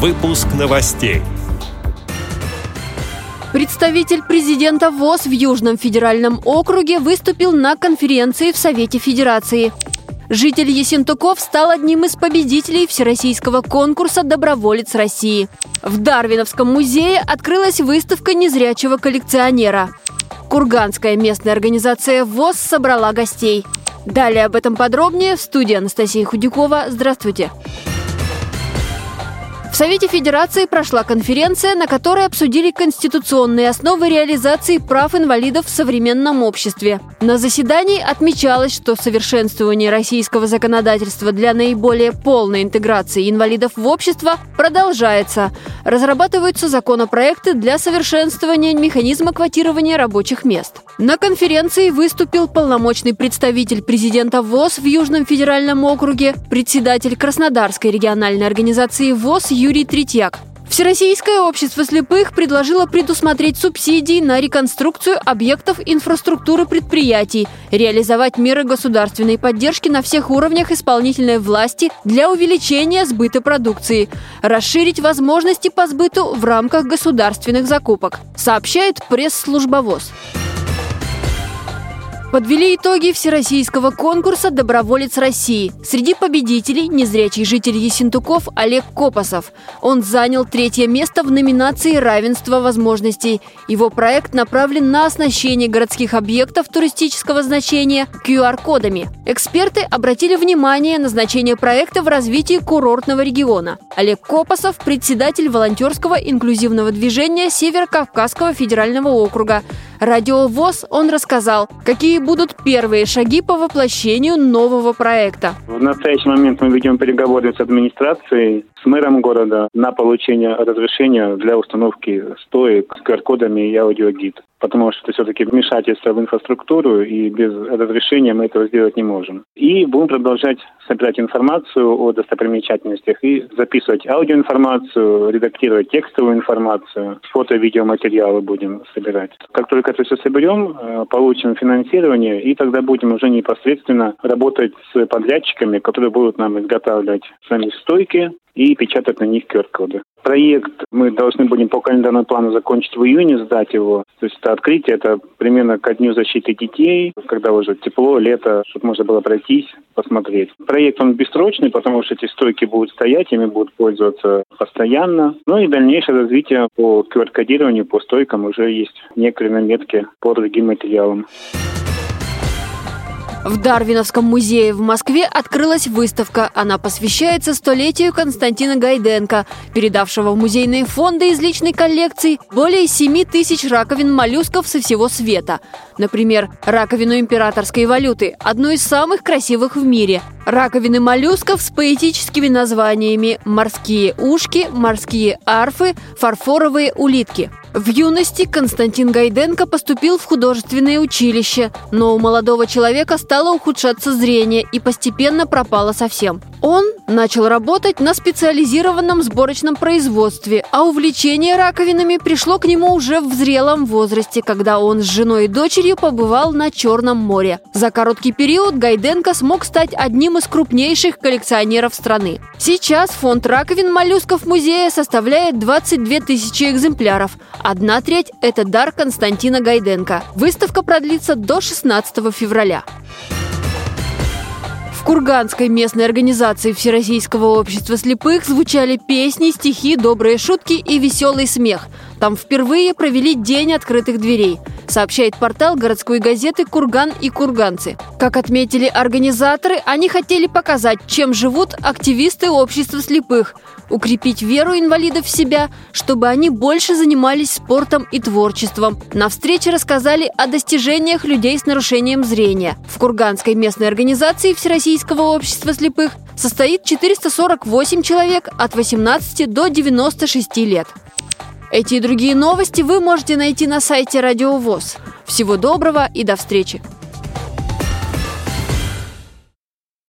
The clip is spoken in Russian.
Выпуск новостей. Представитель президента ВОЗ в Южном федеральном округе выступил на конференции в Совете Федерации. Житель Есентуков стал одним из победителей всероссийского конкурса «Доброволец России». В Дарвиновском музее открылась выставка незрячего коллекционера. Курганская местная организация ВОЗ собрала гостей. Далее об этом подробнее в студии Анастасия Худякова. Здравствуйте. Здравствуйте. Совете Федерации прошла конференция, на которой обсудили конституционные основы реализации прав инвалидов в современном обществе. На заседании отмечалось, что совершенствование российского законодательства для наиболее полной интеграции инвалидов в общество продолжается. Разрабатываются законопроекты для совершенствования механизма квотирования рабочих мест. На конференции выступил полномочный представитель президента ВОЗ в Южном федеральном округе, председатель Краснодарской региональной организации ВОЗ Юрий Третьяк. Всероссийское общество слепых предложило предусмотреть субсидии на реконструкцию объектов инфраструктуры предприятий, реализовать меры государственной поддержки на всех уровнях исполнительной власти для увеличения сбыта продукции, расширить возможности по сбыту в рамках государственных закупок, сообщает пресс-служба ВОЗ. Подвели итоги всероссийского конкурса «Доброволец России». Среди победителей – незрячий житель Есентуков Олег Копосов. Он занял третье место в номинации «Равенство возможностей». Его проект направлен на оснащение городских объектов туристического значения QR-кодами. Эксперты обратили внимание на значение проекта в развитии курортного региона. Олег Копосов – председатель волонтерского инклюзивного движения Северо-Кавказского федерального округа – Радио ВОЗ он рассказал, какие будут первые шаги по воплощению нового проекта. В настоящий момент мы ведем переговоры с администрацией, с мэром города на получение разрешения для установки стоек с QR-кодами и аудиогид потому что это все-таки вмешательство в инфраструктуру, и без разрешения мы этого сделать не можем. И будем продолжать собирать информацию о достопримечательностях и записывать аудиоинформацию, редактировать текстовую информацию, фото-видеоматериалы будем собирать. Как только это все соберем, э, получим финансирование, и тогда будем уже непосредственно работать с подрядчиками, которые будут нам изготавливать сами стойки, и печатать на них QR-коды. Проект мы должны будем по календарному плану закончить в июне, сдать его. То есть это открытие, это примерно ко дню защиты детей, когда уже тепло, лето, чтобы можно было пройтись, посмотреть. Проект он бессрочный, потому что эти стойки будут стоять, ими будут пользоваться постоянно. Ну и дальнейшее развитие по QR-кодированию, по стойкам уже есть некоторые наметки по другим материалам. В Дарвиновском музее в Москве открылась выставка. Она посвящается столетию Константина Гайденко, передавшего в музейные фонды из личной коллекции более 7 тысяч раковин моллюсков со всего света. Например, раковину императорской валюты, одну из самых красивых в мире. Раковины моллюсков с поэтическими названиями «морские ушки», «морские арфы», «фарфоровые улитки». В юности Константин Гайденко поступил в художественное училище, но у молодого человека стало ухудшаться зрение и постепенно пропало совсем. Он начал работать на специализированном сборочном производстве, а увлечение раковинами пришло к нему уже в зрелом возрасте, когда он с женой и дочерью побывал на Черном море. За короткий период Гайденко смог стать одним из крупнейших коллекционеров страны. Сейчас фонд раковин моллюсков музея составляет 22 тысячи экземпляров. Одна треть – это дар Константина Гайденко. Выставка продлится до 16 февраля. Курганской местной организации Всероссийского общества слепых звучали песни, стихи, добрые шутки и веселый смех. Там впервые провели День открытых дверей, сообщает портал городской газеты «Курган и курганцы». Как отметили организаторы, они хотели показать, чем живут активисты общества слепых – укрепить веру инвалидов в себя, чтобы они больше занимались спортом и творчеством. На встрече рассказали о достижениях людей с нарушением зрения. В Курганской местной организации Всероссийского общества слепых состоит 448 человек от 18 до 96 лет. Эти и другие новости вы можете найти на сайте Радио ВОЗ. Всего доброго и до встречи!